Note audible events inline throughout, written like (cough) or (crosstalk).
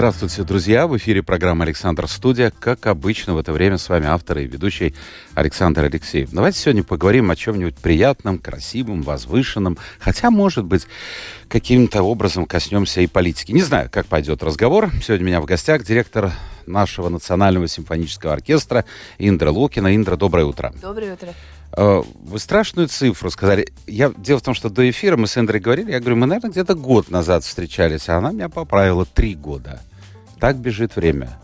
Здравствуйте, друзья! В эфире программа «Александр Студия». Как обычно, в это время с вами автор и ведущий Александр Алексеев. Давайте сегодня поговорим о чем-нибудь приятном, красивом, возвышенном, хотя, может быть, каким-то образом коснемся и политики. Не знаю, как пойдет разговор. Сегодня у меня в гостях директор нашего Национального симфонического оркестра Индра Лукина. Индра, доброе утро. Доброе утро. Э, вы страшную цифру сказали. Я, дело в том, что до эфира мы с Эндрой говорили, я говорю, мы, наверное, где-то год назад встречались, а она меня поправила три года. Так бежит время.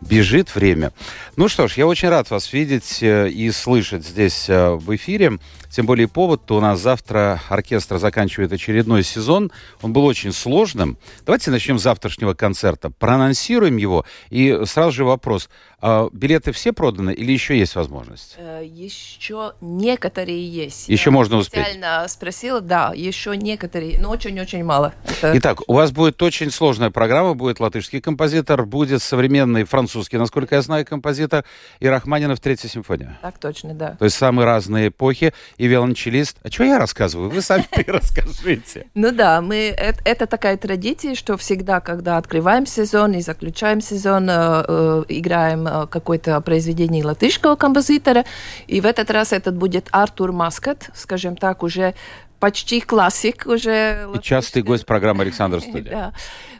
Бежит время. Ну что ж, я очень рад вас видеть э, и слышать здесь э, в эфире. Тем более повод-то у нас завтра оркестр заканчивает очередной сезон. Он был очень сложным. Давайте начнем с завтрашнего концерта. Проанонсируем его. И сразу же вопрос. А билеты все проданы или еще есть возможность? Э, еще некоторые есть. Еще Я можно успеть? специально спросила, да, еще некоторые, но очень-очень мало. Это Итак, у вас будет очень сложная программа. Будет латышский композитор, будет современный французский, насколько я знаю, композитор, и Рахманинов Третья симфония. Так точно, да. То есть самые разные эпохи. И виолончелист. А что я рассказываю? Вы сами (laughs) расскажите. Ну да, мы, это, это такая традиция, что всегда, когда открываем сезон и заключаем сезон, э, э, играем э, какое-то произведение латышского композитора. И в этот раз этот будет Артур Маскат, скажем так, уже почти классик уже. И частый гость программы Александр Студия. (laughs) Да.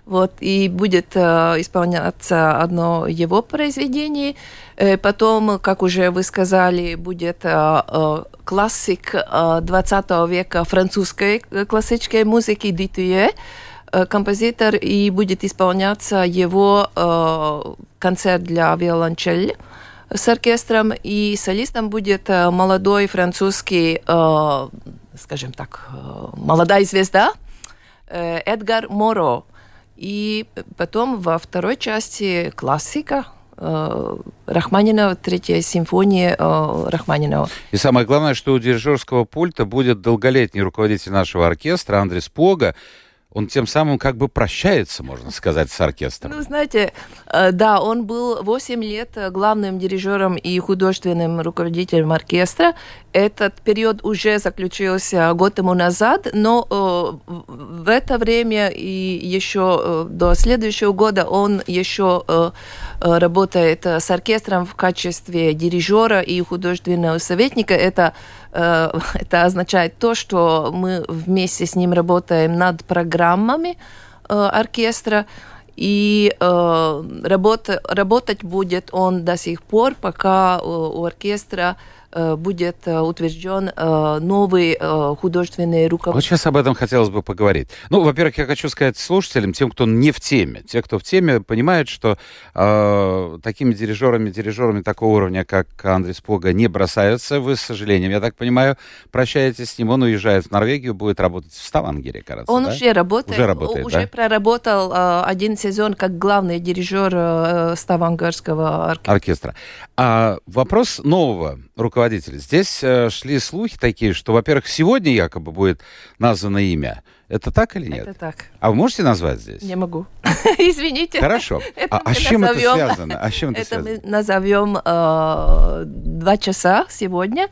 Вот, и будет э, исполняться одно его произведение. Э, потом, как уже вы сказали, будет э, э, классик э, 20 века французской э, классической музыки Дитюе, э, композитор, и будет исполняться его э, концерт для виолончели с оркестром, и солистом будет э, молодой французский, э, скажем так, э, молодая звезда э, Эдгар Моро. И потом во второй части классика э, Рахманинова, третья симфония э, Рахманинова. И самое главное, что у дирижерского пульта будет долголетний руководитель нашего оркестра Андрей Пога. Он тем самым как бы прощается, можно сказать, с оркестром. Ну, знаете, э, да, он был 8 лет главным дирижером и художественным руководителем оркестра. Этот период уже заключился год тому назад, но э, в это время и еще э, до следующего года он еще э, э, работает э, с оркестром в качестве дирижера и художественного советника. Это э, (laughs) это означает то, что мы вместе с ним работаем над программами оркестра, и э, работа, работать будет он до сих пор, пока э, у оркестра будет э, утвержден э, новый э, художественный Вот руководитель. сейчас об этом хотелось бы поговорить. Ну, во-первых, я хочу сказать слушателям, тем, кто не в теме. Те, кто в теме, понимают, что э, такими дирижерами, дирижерами такого уровня, как Андрей Спога, не бросаются. Вы, с сожалением, я так понимаю, прощаетесь с ним. Он уезжает в Норвегию, будет работать в Ставангере, кажется, Он да? уже работает, Уже работает, уже да? проработал э, один сезон как главный дирижер э, Ставангерского оркестра. оркестра. А вопрос нового руководителя. Здесь э, шли слухи такие, что, во-первых, сегодня якобы будет названо имя. Это так или нет? Это так. А вы можете назвать здесь? Не могу. (laughs) Извините. Хорошо. Это А, а с чем это назовем- связано? А с чем это, Это связано? мы назовем э, два часа сегодня.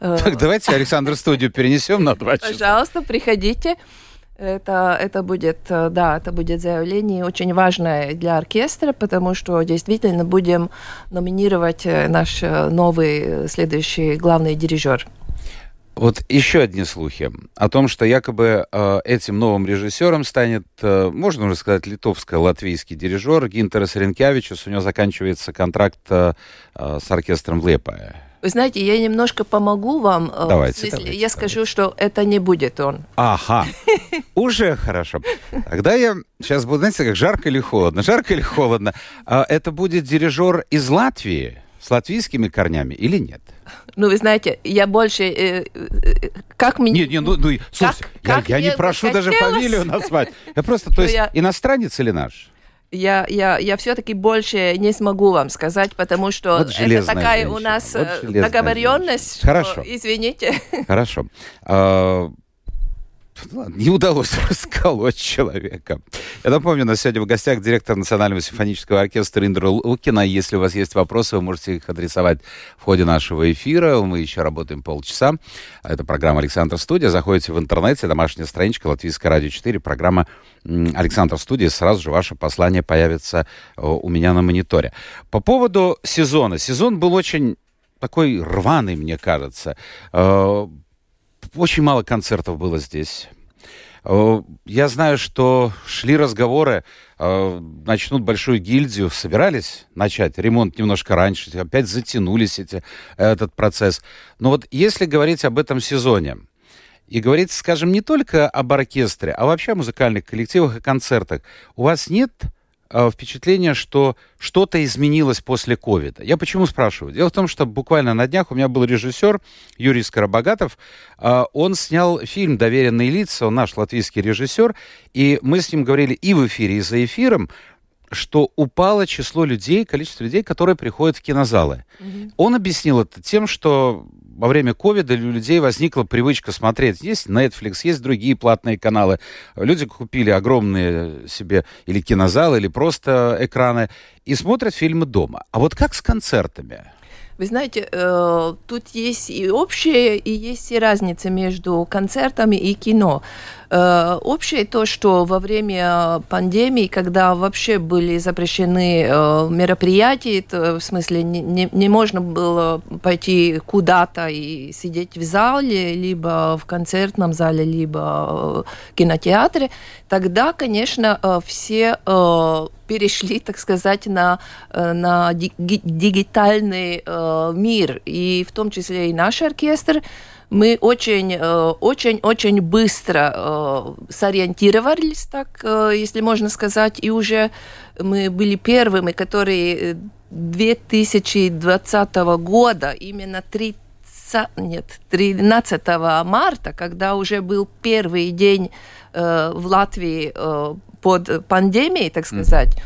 Э, Так, давайте Александр студию перенесем на два часа. Пожалуйста, приходите. Это, это будет, э, да, это будет заявление очень важное для оркестра, потому что действительно будем номинировать э, наш э, новый следующий главный дирижер. Вот еще одни слухи о том, что якобы этим новым режиссером станет, можно уже сказать, литовско-латвийский дирижер Гинтерас Ренкевичус. У него заканчивается контракт с оркестром Лепая. Вы знаете, я немножко помогу вам. э, Давайте, в смысле, давайте, я скажу, что это не будет он. Ага, (laughs) уже хорошо. Тогда я сейчас буду, знаете, как жарко или холодно? Жарко или холодно? А это будет дирижер из Латвии с латвийскими корнями или нет? Ну, вы знаете, я больше... э, э, как мне... Нет, нет, ну, ну слушайте, как я, я не прошу даже хотелось. фамилию назвать. Я (laughs) просто, то Ну, есть, иностранец или наш? Я, я, я все-таки больше не смогу вам сказать, потому что Вот это такая женщина, у нас вот э, договоренность, что, Хорошо. извините. Хорошо. А, ладно, Не удалось (laughs) расколоть человека. Я напомню, на сегодня в гостях директор Национального симфонического оркестра Индра Лукина. Если у вас есть вопросы, вы можете их адресовать в ходе нашего эфира. Мы еще работаем полчаса. Это программа «Александр Студия». Заходите в интернете, домашняя страничка Латвийское радио 4, программа «Александр Студия». Сразу же ваше послание появится э, у меня на мониторе. По поводу сезона. Сезон был очень такой рваный, мне кажется. Очень мало концертов было здесь. Э, Я знаю, что шли разговоры, э, начнут большую гильдию, собирались начать ремонт немножко раньше, опять затянулись эти, этот процесс. Но вот если говорить об этом сезоне, и говорить, скажем, не только об оркестре, а вообще о музыкальных коллективах и концертах, у вас нет э, впечатления, что что-то изменилось после ковида. Я почему спрашиваю? Дело в том, что буквально на днях у меня был режиссер Юрий Скоробогатов. А, Он снял фильм «Доверенные лица», он наш латвийский режиссер, и мы с ним говорили и в эфире, и за эфиром, что упало число людей, количество людей, которые приходят в кинозалы. Он объяснил это тем, что во время ковида у людей возникла привычка смотреть. Есть Netflix, есть другие платные каналы. Люди купили огромные себе или кинозалы, или просто экраны и смотрят фильмы дома. А вот как с концертами? Вы знаете, э, тут есть и общее, и есть и разница между концертами и кино. Э, общее то, что во время пандемии, когда вообще были запрещены э, мероприятия, то, в смысле не, не, не можно было пойти куда-то и сидеть в зале, либо в концертном зале, либо в кинотеатре, тогда, конечно, э, все э, перешли, так сказать, на, э, на ди- ги- дигитальный э, мир, и в том числе и наш оркестр, мы очень, э, очень, очень быстро сориентировались, так, если можно сказать, и уже мы были первыми, которые э, 2020 года, именно 30 нет, 13 марта, когда уже был первый день в Латвии под пандемией, так сказать,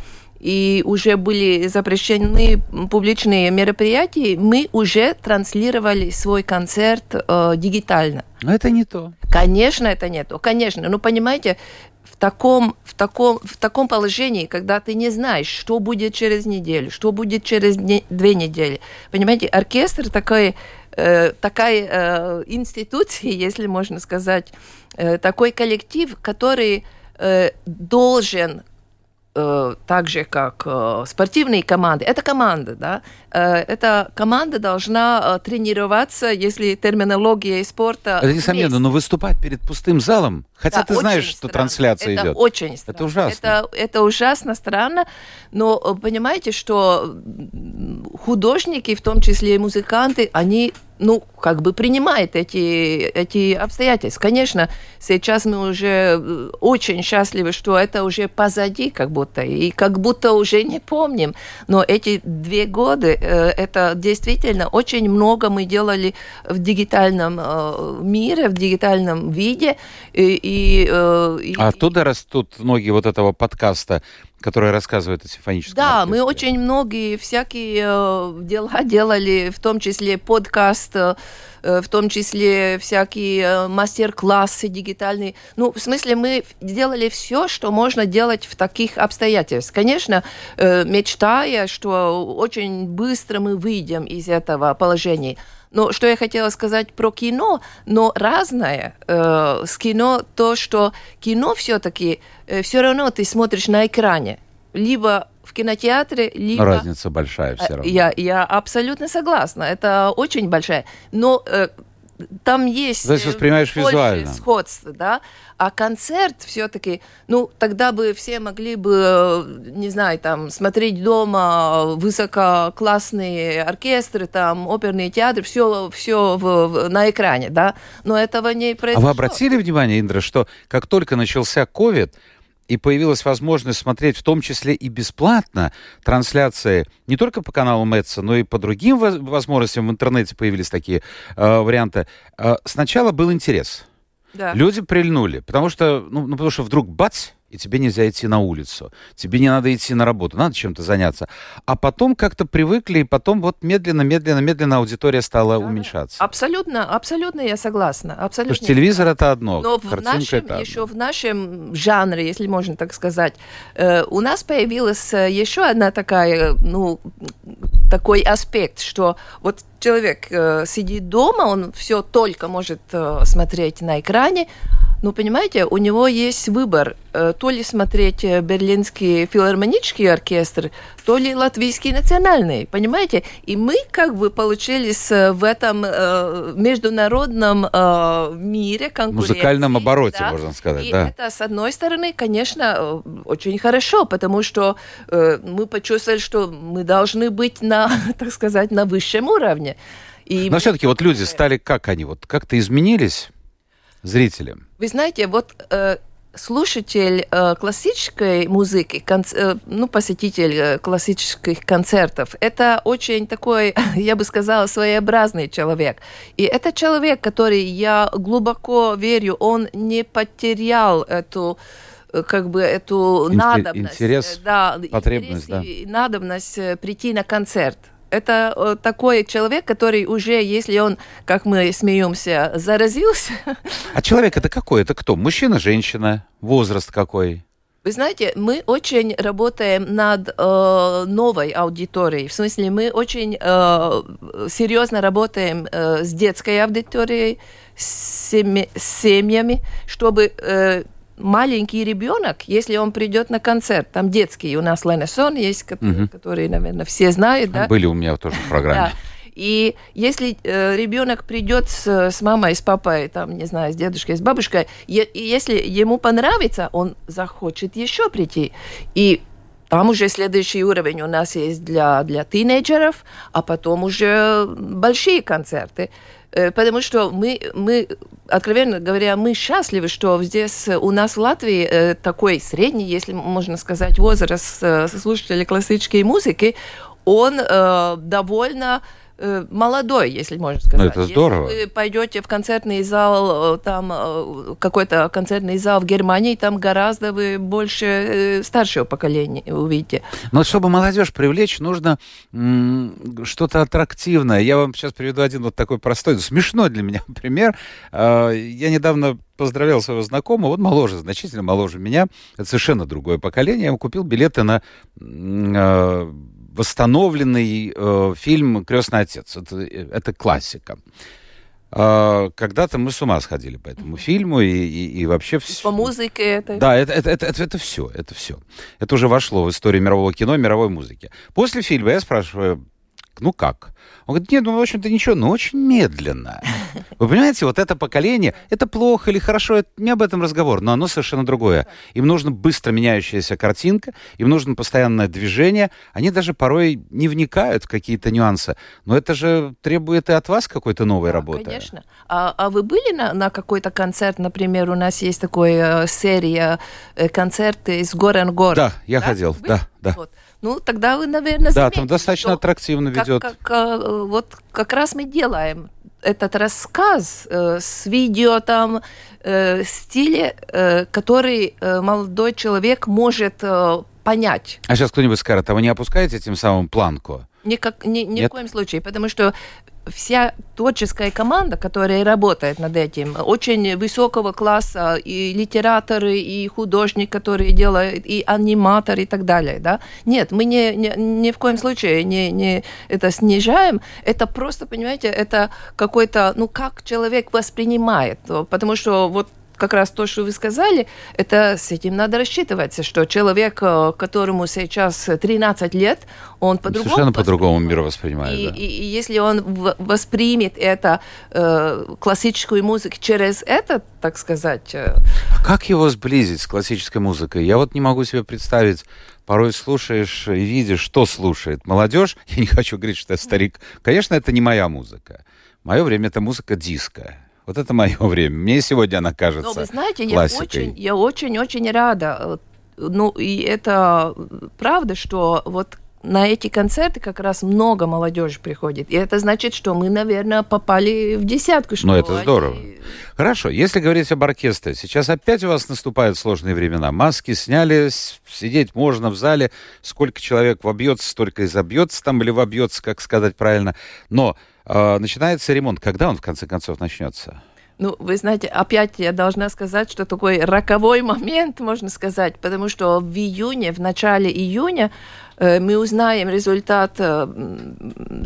и уже были запрещены публичные мероприятия, мы уже транслировали свой концерт э, дигитально. Но это не то. Конечно, это нет. Конечно, ну понимаете, в таком, в, таком, в таком положении, когда ты не знаешь, что будет через неделю, что будет через не- две недели. Понимаете, оркестр такой, э, такая э, институция, (laughs) если можно сказать, э, такой коллектив, который э, должен э, так же, как э, спортивные команды, это команда, да, э, эта команда должна э, тренироваться, если терминология спорта... Это несомненно, вместе. но выступать перед пустым залом, хотя Да, ты знаешь, очень что странно. трансляция это идет. очень странно. Это ужасно. Это, это ужасно странно, но понимаете, что художники, в том числе и музыканты, они ну, как бы принимают эти, эти обстоятельства. Конечно, сейчас мы уже э, очень счастливы, что это уже позади как будто, и как будто уже не помним. Но эти две года, э, это действительно очень много мы делали в дигитальном э, мире, в дигитальном виде. И, и, и- А оттуда растут ноги вот этого подкаста, который рассказывает о симфоническом Да, мы оркестре. очень многие всякие э, дела (laughs) делали, в том числе подкаст, э, э, в том числе всякие мастер-классы дигитальные. Ну, в смысле, мы делали все, что можно делать в таких обстоятельствах. Конечно, мечтая, что очень быстро мы выйдем из этого положения. Но что я хотела сказать про кино, но разное э, с кино то, что кино все-таки э, все равно ты смотришь на экране, либо в кинотеатре, либо Разница большая все Э, равно. я, я абсолютно согласна, это очень большая. Но э, там есть есть э, воспринимаешь визуально. сходства, да. А концерт все-таки, ну, тогда бы все могли бы, не знаю, там, смотреть дома высококлассные оркестры, там, оперные театры, все, все в, в- на экране, да. Но этого не А произошло. вы обратили внимание, Индра, что как только начался ковид, и появилась возможность смотреть в том числе и бесплатно трансляции не только по каналу Мэтса, но и по другим воз- возможностям в интернете появились такие э, варианты. Э, сначала был интерес. Да. Люди прильнули, потому что, ну, ну, потому что вдруг бац, и тебе нельзя идти на улицу, тебе не надо идти на работу, надо чем-то заняться. А потом как-то привыкли, и потом вот медленно, медленно, медленно аудитория стала Да, уменьшаться. Абсолютно, абсолютно я согласна. Абсолютно. Потому что телевизор это одно, Но в нашем, это одно. еще в нашем жанре, если можно так сказать, э, у нас появилась э, еще одна такая, ну, такой аспект, что вот человек э, сидит дома, он все только может э, смотреть на экране, ну, понимаете, у него есть выбор, э, то ли смотреть э, берлинский филармонический оркестр, то ли латвийский национальный, понимаете? И мы как бы получились э, в этом международном мире конкуренции. музыкальном обороте, да. можно сказать, И да. это, с одной стороны, конечно, очень хорошо, потому что мы почувствовали, что мы должны быть на, (laughs) так сказать, на высшем уровне. И Но все-таки вот люди стали, как они, вот как-то изменились, зрители? Вы знаете, вот э, слушатель э, классической музыки, конц- э, ну, посетитель э, классических концертов, это очень такой, (laughs) я бы сказала, своеобразный человек. И это человек, который, я глубоко верю, он не потерял эту э, как бы эту Инте- надобность, интерес, э, да, потребность, интерес и надобность э, прийти на концерт. Это э, такой человек, который уже, если он, как мы смеемся, заразился, (laughs) А человек это какой? Это кто? Мужчина, женщина? Возраст какой? Вы знаете, мы очень работаем над э, новой аудиторией. В смысле, мы очень э, серьезно работаем э, с детской аудиторией, с, семьями, чтобы э, маленький ребенок, если он придет на концерт, там детский, у нас Ленесон есть, ко- Мгм. который, наверное, все знают, да? Были у меня тоже в программе. Да. И если э, ребенок придет с, с мамой, с папой, там, не знаю, с дедушкой, с бабушкой, е- если ему понравится, он захочет еще прийти. И там уже следующий уровень у нас есть для, для тинейджеров, а потом уже большие концерты. Э, Потому что мы, мы, откровенно говоря, мы счастливы, что здесь у нас в Латвии э, такой средний, если можно сказать, возраст э, слушателей классической музыки, он э, довольно э, молодой, если можно сказать. Ну, это здорово. Если вы пойдете в концертный зал, э, там э, какой-то концертный зал в Германии, там гораздо вы больше э, старшего поколения увидите. Но чтобы молодежь привлечь, нужно что-то аттрактивное. Я вам сейчас приведу один вот такой простой, ну, смешной для меня (laughs) пример. А, Я недавно поздравлял своего знакомого, он моложе, значительно моложе меня, это совершенно другое поколение. Я ему купил билеты на э, восстановленный э, фильм «Крестный отец». Это, это классика. А, Когда-то мы с ума сходили по этому фильму, и, и- и вообще... вс- По музыке это... да, это, это, это, это, все, это все. Это уже вошло в историю мирового кино, мировой музыки. После фильма я спрашиваю, ну как? Он говорит, нет, ну, в общем-то, ничего, но очень медленно. (laughs) Вы понимаете, вот это поколение, это плохо или хорошо, это не об этом разговор, но оно совершенно другое. Им нужно быстро меняющаяся картинка, им нужно постоянное движение. Они даже порой не вникают в какие-то нюансы. Но это же требует и от вас какой-то новой Да, работы. Конечно. А, а вы были на, на какой-то концерт, например, у нас есть такая серия э, концерты из Горен Гор. Да, я ходил, Были? да, да. Вот. Ну, тогда вы, наверное, Да, заметили, там достаточно аттрактивно как- ведет. как, э, вот как раз мы делаем этот рассказ э, с видео там э, стиле, э, который э, молодой человек может э, понять. А сейчас кто-нибудь скажет, а вы не опускаете тем самым планку? Никак, ни, ни Нет? в коем случае, потому что вся творческая команда, которая работает над этим, очень высокого класса, и литераторы, и художник, который делает, и аниматор, и так далее, да. Нет, мы не, не, ни в коем случае не, не это снижаем, это просто, понимаете, это какой-то, ну, как человек воспринимает, потому что вот как раз то, что вы сказали, это с этим надо рассчитываться, что человек, э, которому сейчас 13 лет, он по-другому Совершенно по-другому мир воспринимает. И, да. и- и если он воспримет это э, классическую музыку через это, так сказать, э, А как его сблизить с классической музыкой? Я вот не могу себе представить. Порой слушаешь и видишь, что слушает молодежь. (laughs) Я не хочу говорить, что я старик. Конечно, это не моя музыка. Мое время это музыка диска. Вот это мое (laughs) время. Мне сегодня она кажется Но вы знаете, я классикой. очень, я очень-очень рада. э, Ну, и это правда, что вот на эти концерты как раз много молодежи приходит. И это значит, что мы, наверное, попали в десятку. Ну, это здорово. Они... Хорошо, если говорить об оркестре, сейчас опять у вас наступают сложные времена. Маски сняли, сидеть можно в зале. Сколько человек вобьется, столько и забьется там, или вобьется, как сказать правильно. Но э, начинается ремонт. Когда он, в конце концов, начнется? Ну, вы знаете, опять я должна сказать, что такой роковой момент, можно сказать, потому что в июне, в начале июня э, мы узнаем результат, э,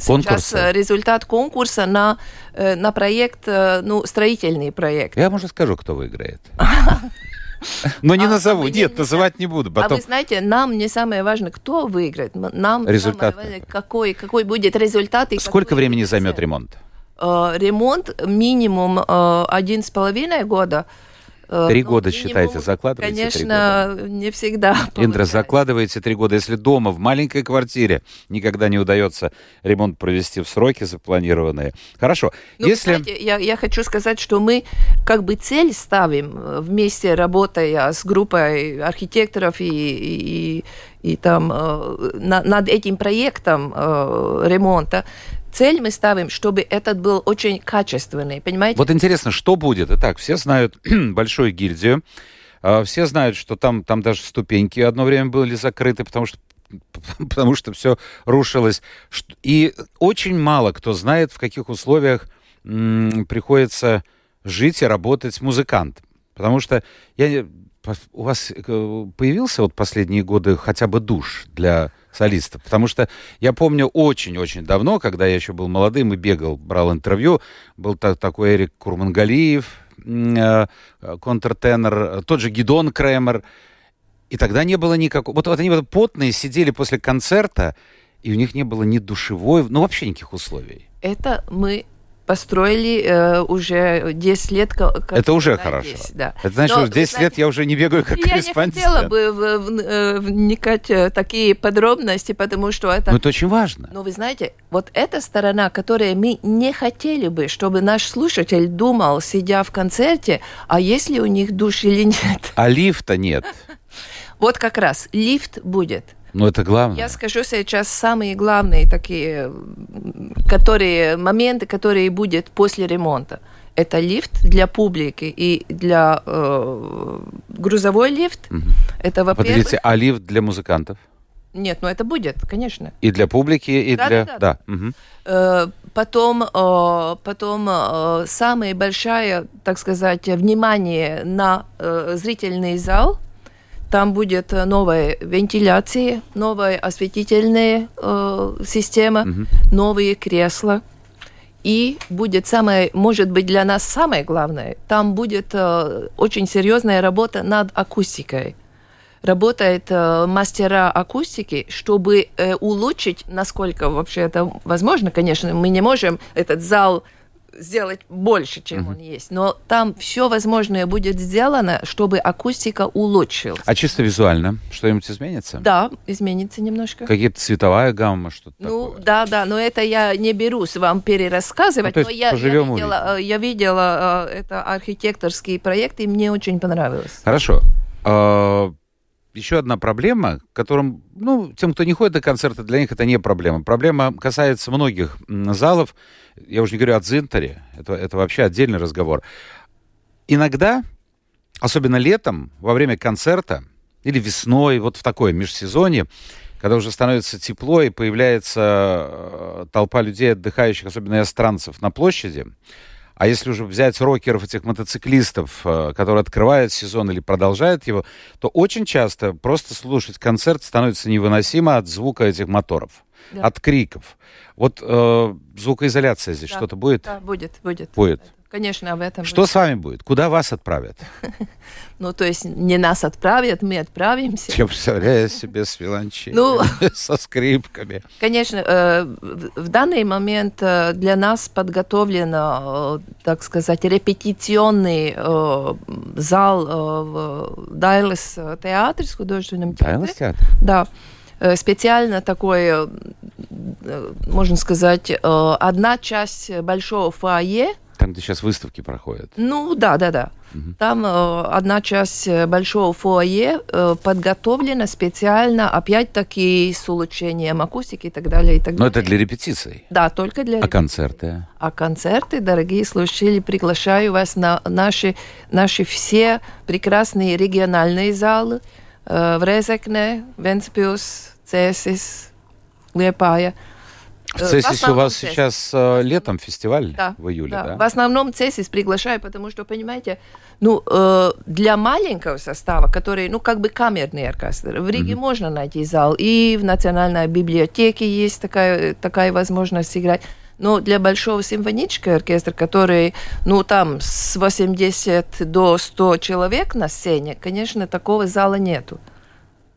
сейчас э, результат конкурса на, на проект, ну, строительный проект. Я, может, скажу, кто выиграет. (laughs) (laughs) Но не а, назову. А Нет, не называть не буду. А вы знаете, нам не самое важное, кто выиграет. Нам результат. какой, какой будет результат. И Сколько времени займет ремонт? Э, ремонт минимум э, один с половиной года. Э, три ну, года, минимум, считаете, закладываете? Конечно, не всегда. (laughs) Индра, закладываете три года. Если дома, в маленькой квартире, никогда не удается ремонт провести в сроки запланированные. Хорошо. Ну, Если... Кстати, я, я хочу сказать, что мы как бы цель ставим вместе, работая с группой архитекторов и, и, и там на, над этим проектом ремонта, цель мы ставим, чтобы этот был очень качественный, понимаете? Вот интересно, что будет? Итак, все знают (clears throat) большую гильдию, а, все знают, что там, там даже ступеньки одно время были закрыты, потому что (laughs) потому что все рушилось. И очень мало кто знает, в каких условиях приходится жить и работать музыкант. Потому что я, у вас э, появился вот последние годы хотя бы душ для солистов. Потому что я помню очень-очень давно, когда я еще был молодым и бегал, брал интервью, был та такой Эрик Курмангалиев, э, контртенор, тот же Гидон Кремер. И тогда не было никакого... Вот, вот они вот потные сидели после концерта, и у них не было ни душевой, ну вообще никаких условий. Это мы построили э, уже 10 лет. Как это уже хорошо. Здесь, да. Это значит, Но, что 10 знаете, лет я уже не бегаю как я корреспондент. Я не хотела бы в, в, э, вникать в э, такие подробности, потому что это... Но это очень важно. Но вы знаете, вот эта сторона, которую мы не хотели бы, чтобы наш слушатель думал, сидя в концерте, а есть ли у них душ или нет. А лифта нет. Вот как раз лифт будет. Ну, это главное. Я скажу сейчас самые главные такие, которые, моменты, которые будут после ремонта. Это лифт для публики и для э, грузовой лифт. Угу. Это во-первых. Подождите, а лифт для музыкантов? Нет, ну это будет, конечно. И для публики, и да, для... Да, да. да. Угу. Э, потом, э, потом э, самое большое, так сказать, внимание на э, зрительный зал – там будет э, новая вентиляция, новая осветительная э, система, угу. новые кресла. И будет самое, может быть, для нас самое главное, там будет э, очень серьезная работа над акустикой. Работает э, мастера акустики, чтобы э, улучшить, насколько вообще это возможно, конечно, мы не можем этот зал сделать больше, чем угу. он есть. Но там все возможное будет сделано, чтобы акустика улучшилась. А чисто визуально что-нибудь изменится? Да, изменится немножко. Какие-то цветовая гамма, что-то Ну, такое. да, да, но это я не берусь вам перерассказывать. Ну, но я, я видела, э, я видела э, это архитекторский проект, и мне очень понравилось. Хорошо. Еще одна проблема, которым, ну, тем, кто не ходит на концерты, для них это не проблема. Проблема касается многих залов. Я уже не говорю о Дзинтере, это, это вообще отдельный разговор. Иногда, особенно летом, во время концерта или весной, вот в такое межсезонье, когда уже становится тепло и появляется э, толпа людей, отдыхающих, особенно иностранцев, на площади, а если уже взять рокеров, этих мотоциклистов, э, которые открывают сезон или продолжают его, то очень часто просто слушать концерт становится невыносимо от звука этих моторов, да. от криков. Вот э, звукоизоляция здесь да. что-то будет? Да, будет, будет. Будет. Конечно, в этом. Что с вами будет? Куда вас отправят? (laughs) Ну, то есть не нас отправят, мы отправимся. Я представляю себе с виолончелью, ну, (laughs) со скрипками. Конечно, э, в данный момент э, для нас подготовлено, э, так сказать, репетиционный зал в Дайлес театре с художественным театром. Дайлес театр? Да специально такой, можно сказать, одна часть большого фойе, там, где сейчас выставки проходят. Ну, да, да, да. Угу. Там э, одна часть э, большого фойе э, подготовлена специально, опять-таки, с улучшением акустики и так далее. И так Но далее. это для репетиций? Да, только для А концерты? А концерты, дорогие слушатели, приглашаю вас на наши, наши все прекрасные региональные залы э, в Резекне, Венспилс, Цесис, Лепая. В Цесисе у вас Цесис. сейчас э, летом фестиваль да, в июле, да. да? В основном Цесис приглашаю, потому что, понимаете, ну, э, для маленького состава, который, ну, как бы камерный оркестр, в Риге mm-hmm. можно найти зал, и в Национальной библиотеке есть такая, такая возможность играть. Но для большого симфонического оркестра, который, ну, там с 80 до 100 человек на сцене, конечно, такого зала нету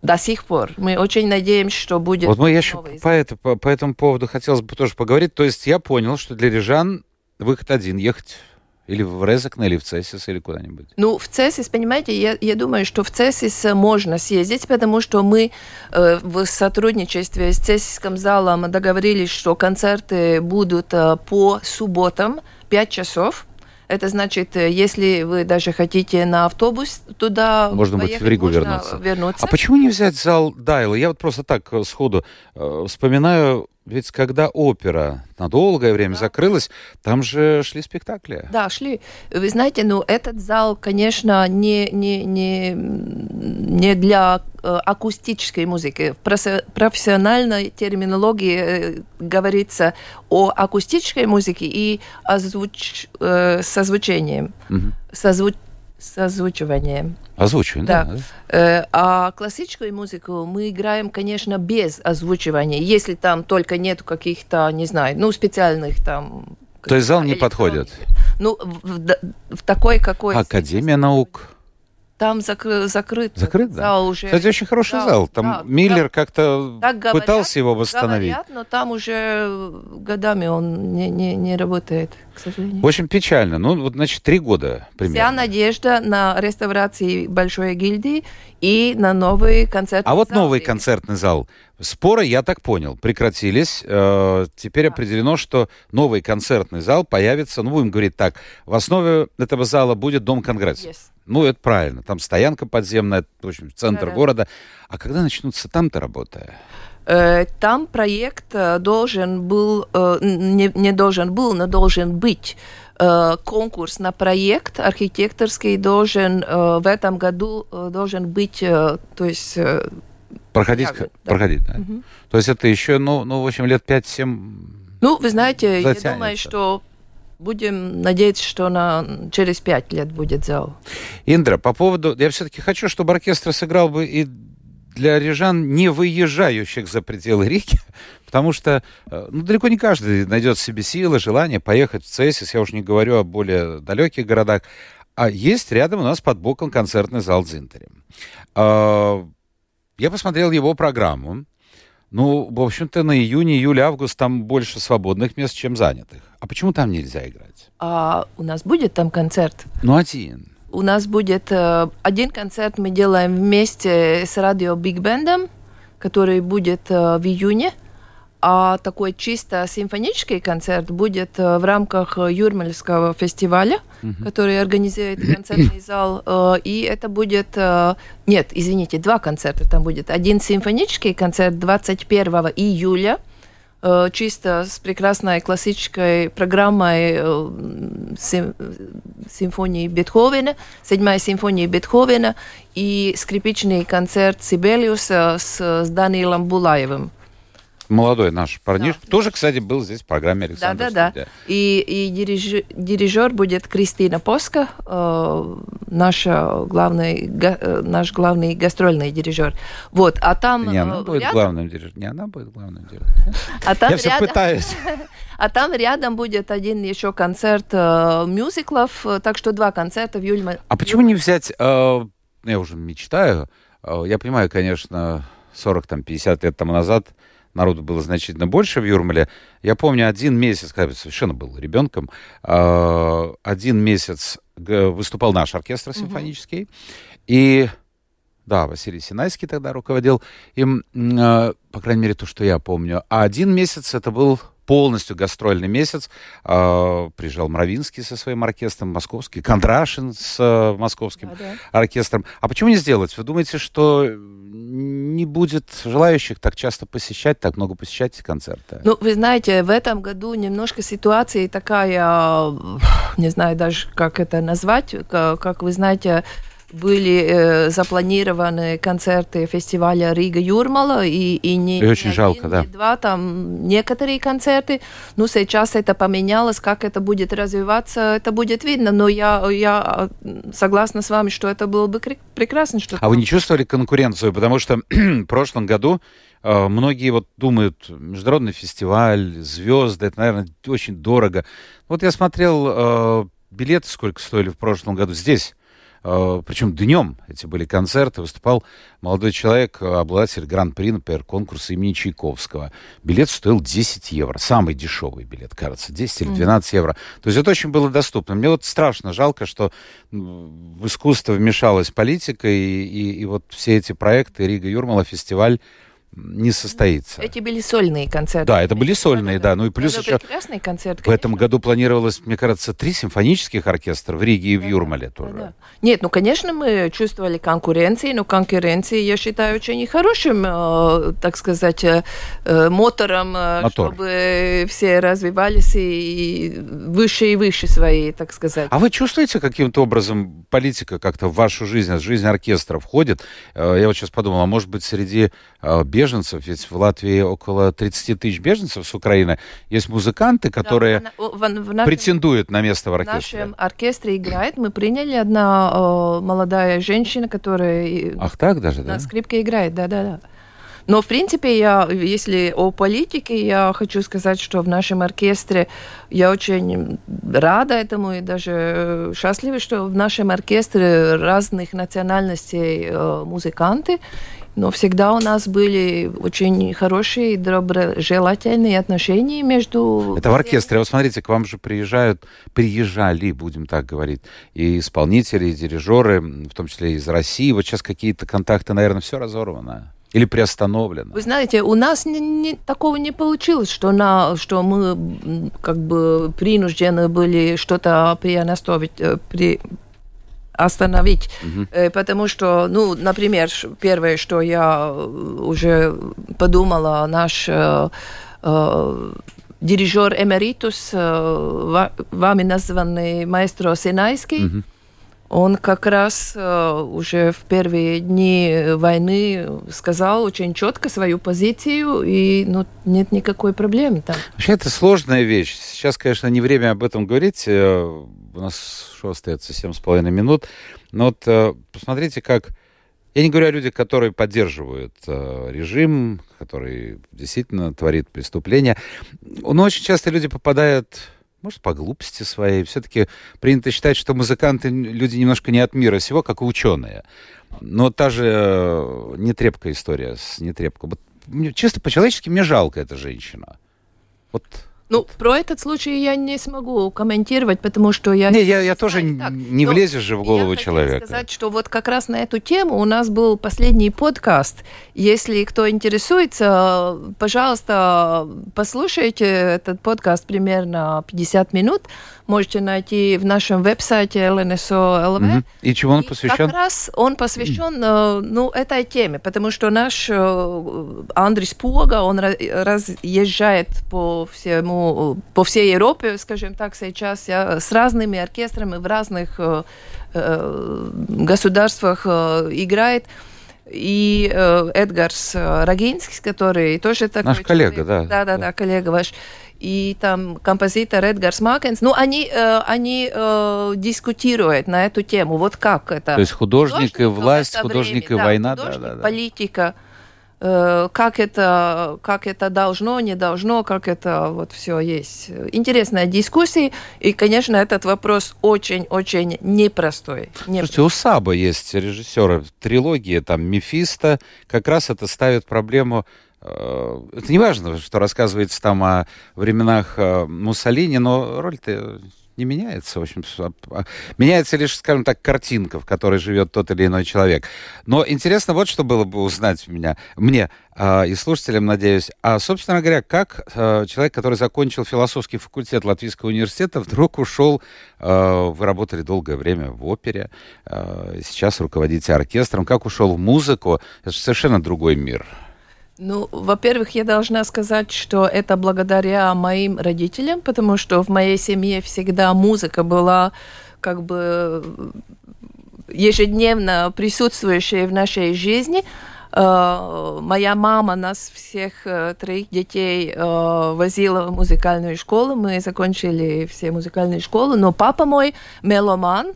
до сих пор. Мы очень надеемся, что будет. Вот мы еще по, это, по, по этому поводу хотелось бы тоже поговорить. То есть я понял, что для рижан выход один ехать или в Резакне, или в Цесис, или куда-нибудь? Ну, в Цесис, понимаете, я, я думаю, что в Цесис можно съездить, потому что мы э, в сотрудничестве с Цесисским залом договорились, что концерты будут э, по субботам 5 часов. Это значит, э, если вы даже хотите на автобус туда Можно поехать, быть в Ригу вернуться. вернуться. А почему не взять зал Дайла? Я вот просто так э, сходу э, вспоминаю ведь когда опера на долгое время да. закрылась, там же шли спектакли. Да, шли. Вы знаете, ну этот зал, конечно, не, не, не, не для э, акустической музыки. В профессиональной терминологии э, говорится о акустической музыке и озвуч, э, созвучением. Угу. Созвуч, созвучиванием. Озвучивание, да. да. Э, а классическую музыку мы играем, конечно, без озвучивания, если там только нет каких-то, не знаю, ну, специальных там... То есть зал не подходит? Ну, в, в, в такой какой... Академия наук? Там закры, закрыт. Закрыт, да. Зал уже. Кстати, очень хороший да, зал. Там да, Миллер да, как-то пытался его восстановить. Говорят, но там уже годами он не, не, не работает, к сожалению. В общем, печально. Ну, вот, значит, три года примерно. Вся надежда на реставрации Большой гильдии и на новый концертный А вот зал. новый концертный зал. Споры, я так понял, прекратились. Э, теперь да. определено, что новый концертный зал появится, ну, будем говорить так, в основе этого зала будет Дом Конгресса. Yes. Ну, это правильно. Там стоянка подземная, в общем, центр Да-да. города. А когда начнутся там-то работы? Э, там проект э, должен был, э, не, не должен был, но должен быть конкурс на проект архитекторский должен в этом году должен быть, то есть проходить, как, да. проходить, да. Угу. То есть это еще, ну, ну, в общем, лет 5-7 Ну, вы знаете, затянется. я думаю, что Будем надеяться, что на, через пять лет будет зал. Индра, по поводу... Я все-таки хочу, чтобы оркестр сыграл бы и для рижан, не выезжающих за пределы Риги, (laughs) потому что э, ну, далеко не каждый найдет в себе силы, желание поехать в Цесис, я уже не говорю о более далеких городах. А есть рядом у нас под боком концертный зал Дзинтери. А, я посмотрел его программу. Ну, в общем-то, на июнь, июль, август там больше свободных мест, чем занятых. А почему там нельзя играть? А у нас будет там концерт? Ну, один. У нас будет э, один концерт мы делаем вместе с радио Биг Бендом, который будет э, в июне. А такой чисто симфонический концерт будет э, в рамках Юрмальского фестиваля, uh-huh. который организует концертный (coughs) зал. Э, и это будет... Э, нет, извините, два концерта там будет. Один симфонический концерт 21 июля, чисто с прекрасной классической программой сим, симфонии Бетховена, седьмая симфония Бетховена и скрипичный концерт Сибелиуса с, с Даниилом Булаевым молодой наш парниш, да. тоже, кстати, был здесь в программе Александра. Да, да, да. И, и дирижер, дирижер будет Кристина Поска, э, наша главный, га, э, наш главный гастрольный дирижер. Вот, а там... Не она э, будет рядом... главным дирижером. Не она будет главным дирижером. А там Я рядом... все пытаюсь. (laughs) А там рядом будет один еще концерт э, мюзиклов, так что два концерта в июле. А почему не взять... Э, я уже мечтаю. Э, я понимаю, конечно, 40-50 лет тому назад народу было значительно больше в Юрмале. Я помню один месяц, когда я совершенно был ребенком, а, один месяц выступал наш оркестр симфонический. Угу. И да, Василий Синайский тогда руководил им, а, по крайней мере, то, что я помню. А один месяц это был полностью гастрольный месяц. Э, приезжал Мравинский со своим оркестром, московский, Кондрашин с э, московским да, да. оркестром. А почему не сделать? Вы думаете, что не будет желающих так часто посещать, так много посещать концерты? Ну, вы знаете, в этом году немножко ситуация такая, не знаю даже, как это назвать, как вы знаете, были э, запланированы концерты фестиваля Рига Юрмала и, и не, и очень не жалко, один, да. два, там некоторые концерты. Ну, сейчас это поменялось, как это будет развиваться, это будет видно. Но я, я согласна с вами, что это было бы прекрасно. Что а вы не чувствовали конкуренцию? Потому что (clears throat) в прошлом году э, многие вот думают, международный фестиваль, звезды, это, наверное, очень дорого. Вот я смотрел э, билеты, сколько стоили в прошлом году здесь причем днем эти были концерты, выступал молодой человек, э, обладатель гран-при, например, конкурса имени Чайковского. Билет стоил 10 евро, самый дешевый билет, кажется, 10 или 12 евро. То есть это очень было доступно. Мне вот страшно жалко, что в искусство вмешалась политика, и, и, и вот все эти проекты, Рига Юрмала, фестиваль, не состоится. Эти были сольные концерты. Да, это были сольные, да. Ну и плюс это еще... прекрасный концерт, В этом году планировалось, мне кажется, три симфонических оркестра в Риге и в Юрмале тоже. Да. Нет, ну, конечно, мы чувствовали конкуренции, но конкуренции, я считаю, очень хорошим, э, так сказать, э, э мотором, э, Мотор. чтобы все развивались и выше и выше свои, так сказать. А вы чувствуете каким-то образом политика как-то в вашу жизнь, в жизнь оркестра входит? Э, я вот сейчас подумал, а может быть, среди э, беженцев, ведь в Латвии около 30 тысяч беженцев с Украины, есть музыканты, которые да, в, в, в нашем, претендуют на место в оркестре. В нашем оркестре играет. Мы приняли одна о, молодая женщина, которая Ах, так даже, на да? скрипке играет, да-да-да. Но, в принципе, я, если о политике, я хочу сказать, что в нашем оркестре я очень рада этому и даже счастлива, что в нашем оркестре разных национальностей э, музыканты. Но всегда у нас были очень хорошие и доброжелательные отношения между... Это в оркестре. Вот смотрите, к вам же приезжают, приезжали, будем так говорить, и исполнители, и дирижеры, в том числе из России. Вот сейчас какие-то контакты, наверное, все разорвано. Или приостановлено? Вы знаете, у нас не, не, такого не получилось, что, на, что мы как бы принуждены были что-то приостановить, э, при, остановить, угу. потому что, ну, например, первое, что я э, уже подумала, наш э, э, дирижер эмеритус, э, вами названный маэстро Синайский, угу. Он как раз э, уже в первые дни войны сказал очень четко свою позицию, и ну, нет никакой проблемы там. Вообще это сложная вещь. Сейчас, конечно, не время об этом говорить у нас шоу остается 7,5 минут. Но вот э, посмотрите, как... Я не говорю о людях, которые поддерживают э, режим, который действительно творит преступления. Но очень часто люди попадают, может, по глупости своей. Все-таки принято считать, что музыканты люди немножко не от мира сего, как и ученые. Но та же э, нетрепка история с нетрепкой. Вот, чисто по-человечески мне жалко эта женщина. Вот ну, про этот случай я не смогу комментировать, потому что я... Не, я, я тоже так, не влезешь же в голову я человека. Я сказать, что вот как раз на эту тему у нас был последний подкаст. Если кто интересуется, пожалуйста, послушайте этот подкаст примерно 50 минут можете найти в нашем веб-сайте LNSO.lv. Угу. И чему он и посвящен? Как раз он посвящен э, ну, этой теме, потому что наш э, Андрей Спуга, он разъезжает по всему, по всей Европе, скажем так, сейчас с разными оркестрами в разных э, государствах играет. И э, Эдгарс Рогинский, который тоже такой наш человек, коллега, да, да, да, да, коллега ваш, и там композитор Эдгарс Макенс, ну, они, э, они э, дискутируют на эту тему, вот как это. То есть художник, художник и власть, художник время, и война, да, да, да. политика, э, как это, как это должно, не должно, как это вот все есть. Интересная дискуссия, и, конечно, этот вопрос очень-очень непростой. непростой. Слушайте, у Саба есть режиссеры трилогии, там, Мефисто, как раз это ставит проблему Э, это не важно, что рассказывается там о временах э, Муссолини, но роль-то не меняется, в общем. А, меняется лишь, скажем так, картинка, в которой живет тот или иной человек. Но интересно вот что было бы узнать меня, мне э, и слушателям, надеюсь. А, собственно говоря, как э, человек, который закончил философский факультет Латвийского университета, вдруг ушел, э, вы работали долгое время в опере, э, сейчас руководите оркестром, как ушел в музыку, это совершенно другой мир. Ну, во-первых, я должна сказать, что это благодаря моим родителям, потому что в моей семье всегда музыка была как бы ежедневно присутствующая в нашей жизни. Uh, моя мама нас всех uh, троих детей uh, возила в музыкальную школу. Мы закончили все музыкальные школы. Но папа мой меломан,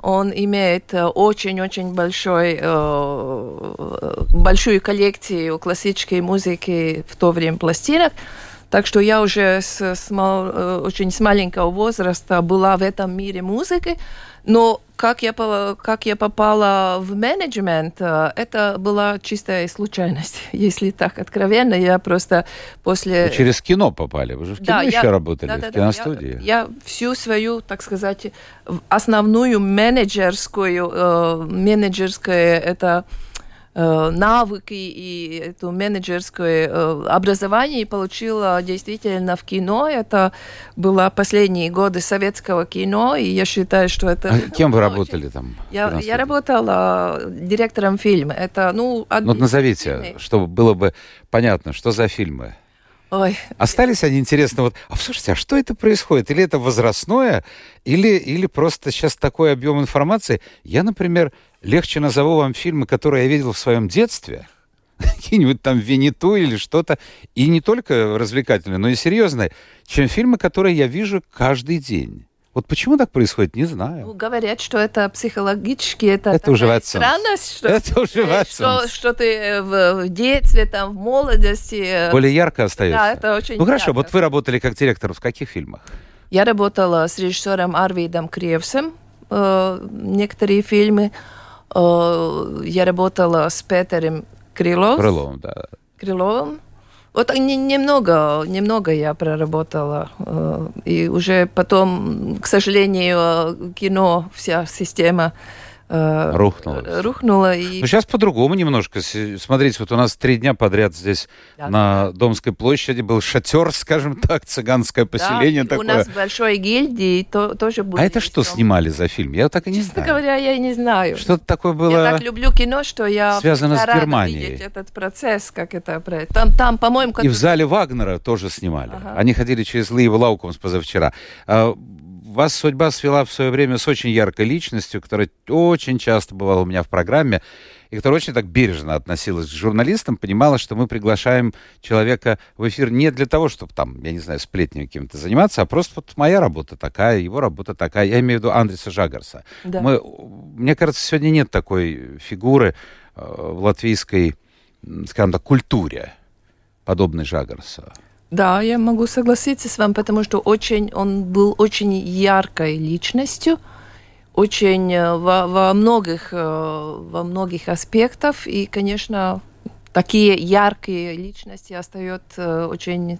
он имеет э, очень-очень большой, э, большую коллекцию классической музыки в то время пластинок. Так что я уже с, с, э, очень с маленького возраста была в этом мире музыки. Но как я, как я попала в менеджмент, э, это была чистая случайность, (laughs) если так откровенно. Я просто после... Вы через кино попали, вы же в кино да, еще я... работали, да, да, в киностудии. Да, я, я всю свою, так сказать, основную менеджерскую, э, менеджерское это навыки и эту менеджерское э, образование получила действительно в кино. Это было последние годы советского кино, и я считаю, что это... А кем вы работали там? Я, я работала директором фильма. Это, ну... Ну, назовите, чтобы было бы понятно, что за фильмы. Ой. Остались они интересно, вот, а слушайте, а что это происходит? Или это возрастное, или, или просто сейчас такой объем информации? Я, например, легче назову вам фильмы, которые я видел в своем детстве, (laughs) какие-нибудь там Винету или что-то, и не только развлекательные, но и серьезные, чем фильмы, которые я вижу каждый день. Вот почему так происходит, не знаю. Ну, говорят, что это психологически, это, это уже странность, что, это уже (laughs) что, что ты э, в, детстве, там, в молодости... Э, Более ярко остается. Да, это очень Ну хорошо, ярко. вот вы работали как директор в каких фильмах? Я работала с режиссером Арвидом Кревсом, э, некоторые фильмы. Э, я работала с Петером Крыловым. Крыловым, да. Крыловым. Вот немного, немного я проработала. Э, и уже потом, к сожалению, кино, вся система э, рухнула. Рухнула. И... Но сейчас по-другому немножко. Смотрите, вот у нас три дня подряд здесь да, на да. Домской площади был шатер, скажем так, цыганское поселение да, такое. У нас большой гильдии то, тоже будет. А это что снимали за фильм? Я так и не Честно знаю. говоря, я не знаю. Что-то такое было... Я так люблю кино, что я связано с Германией. этот процесс, как это... Там, там по-моему... И в зале Вагнера тоже снимали. Ага. Они ходили через Лиева Лаукомс позавчера. Вас судьба свела в свое время с очень яркой личностью, которая очень часто бывала у меня в программе, и которая очень так бережно относилась к журналистам, понимала, что мы приглашаем человека в эфир не для того, чтобы там, я не знаю, сплетнями каким-то заниматься, а просто вот моя работа такая, его работа такая. Я имею в виду Андреса Жагарса. Да. Мы, мне кажется, сегодня нет такой фигуры э, в латвийской, скажем так, культуре подобной Жагарса. Да, я могу согласиться с вами, потому что очень, он был очень яркой личностью, очень э, во, во многих э, во многих аспектах и, конечно, такие яркие личности остаются э, очень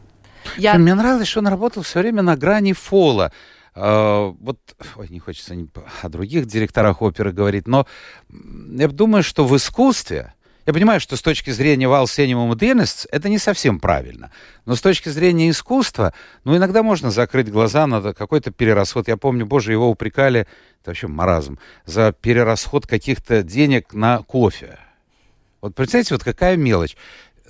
яркими. Мне нравилось, что он работал все время на грани фола. Вот, ой, не хочется о других директорах оперы говорить, но я думаю, что в искусстве я понимаю, что с точки зрения Валсениума Денес это не совсем правильно. Но с точки зрения искусства, ну, иногда можно закрыть глаза на какой-то перерасход. Я помню, боже, его упрекали, это вообще маразм, за перерасход каких-то денег на кофе. Вот представьте, вот какая мелочь.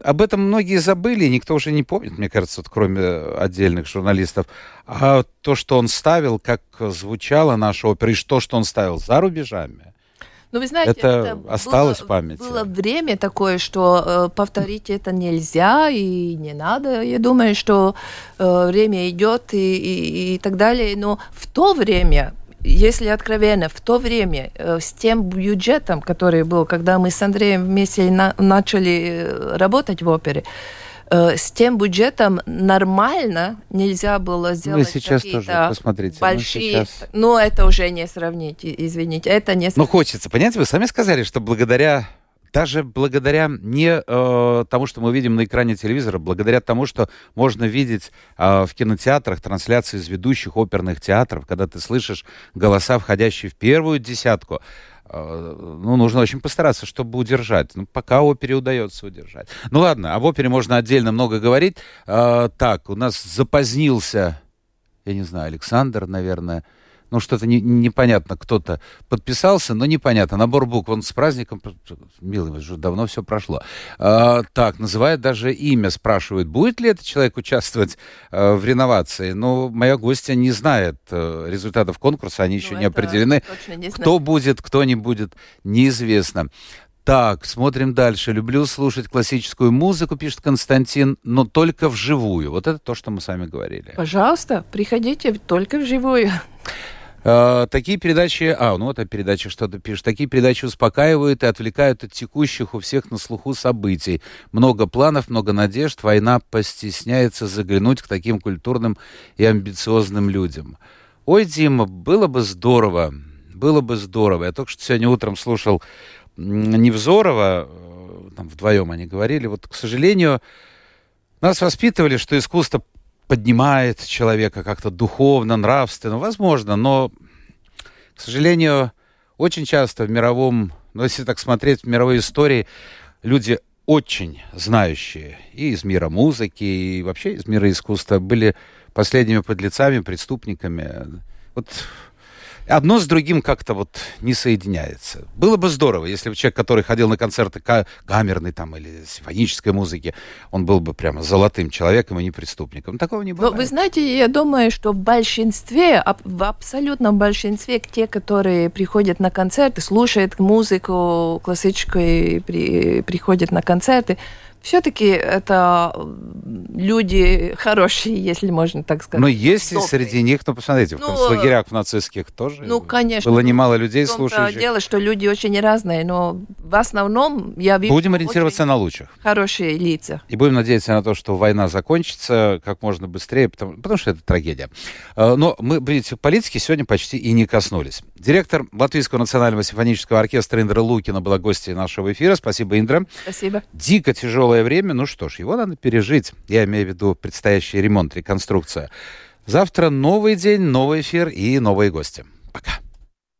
Об этом многие забыли, никто уже не помнит, мне кажется, вот, кроме отдельных журналистов. А то, что он ставил, как звучала наша опера, и то, что он ставил за рубежами, ну, вы знаете, это, это осталось было, в памяти. Было время такое, что э, повторить это нельзя и не надо. Я думаю, что э, время идет и, и, и так далее. Но в то время если откровенно, в то время э, с тем бюджетом, который был, когда мы с Андреем вместе на, начали э, работать в опере, с тем бюджетом нормально нельзя было сделать ну, сейчас тоже, посмотрите, большие... Ну, сейчас... ну, это уже не сравнить, извините, это не... Ну, хочется, понимаете, вы сами сказали, что благодаря даже благодаря не э, тому, что мы видим на экране телевизора, благодаря тому, что можно видеть э, в кинотеатрах трансляции из ведущих оперных театров, когда ты слышишь голоса, входящие в первую десятку, э, ну, нужно очень постараться, чтобы удержать. Ну, пока опере удается удержать. Ну, ладно, об опере можно отдельно много говорить. Э, так, у нас запозднился, я не знаю, Александр, наверное, ну, что-то не, непонятно, кто-то подписался, но непонятно. Набор букв, он с праздником, милый, уже давно все прошло. А, так, называет даже имя, спрашивает, будет ли этот человек участвовать а, в реновации. Но моя гостья не знает а, результатов конкурса, они еще ну, не определены. Не кто будет, кто не будет, неизвестно. Так, смотрим дальше. Люблю слушать классическую музыку, пишет Константин, но только вживую. Вот это то, что мы с вами говорили. Пожалуйста, приходите только вживую. Э, такие передачи, а, ну вот о передаче что-то пишет, такие передачи успокаивают и отвлекают от текущих у всех на слуху событий. Много планов, много надежд, война постесняется заглянуть к таким культурным и амбициозным людям. Ой, Дима, было бы здорово, было бы здорово. Я только что сегодня утром слушал Невзорова, э, там вдвоем они говорили, вот, к сожалению, нас воспитывали, что искусство поднимает человека как-то духовно, нравственно, возможно, но, к сожалению, очень часто в мировом, ну, если так смотреть, в мировой истории люди очень знающие и из мира музыки, и вообще из мира искусства были последними подлецами, преступниками. Вот одно с другим как-то вот не соединяется. Было бы здорово, если бы человек, который ходил на концерты камерной там или симфонической музыки, он был бы прямо золотым человеком, и не преступником. Такого не бывает. Но вы знаете, я думаю, что в большинстве, в абсолютном большинстве, те, которые приходят на концерты, слушают музыку классическую, при, приходят на концерты, все-таки это люди хорошие, если можно так сказать. Но есть и среди них, ну, посмотрите, в ну, концлагерях в нацистских тоже ну, конечно, было немало людей, в слушающих. дело, что люди очень разные, но в основном я вижу Будем ориентироваться на лучших. Хорошие лица. И будем надеяться на то, что война закончится как можно быстрее, потому, потому что это трагедия. А, но мы, видите, политики сегодня почти и не коснулись. Директор Латвийского национального симфонического оркестра Индра Лукина была гостьей нашего эфира. Спасибо, Индра. Спасибо. Дико тяжело тяжелое время, ну что ж, его надо пережить. Я имею в виду предстоящий ремонт, реконструкция. Завтра новый день, новый эфир и новые гости. Пока.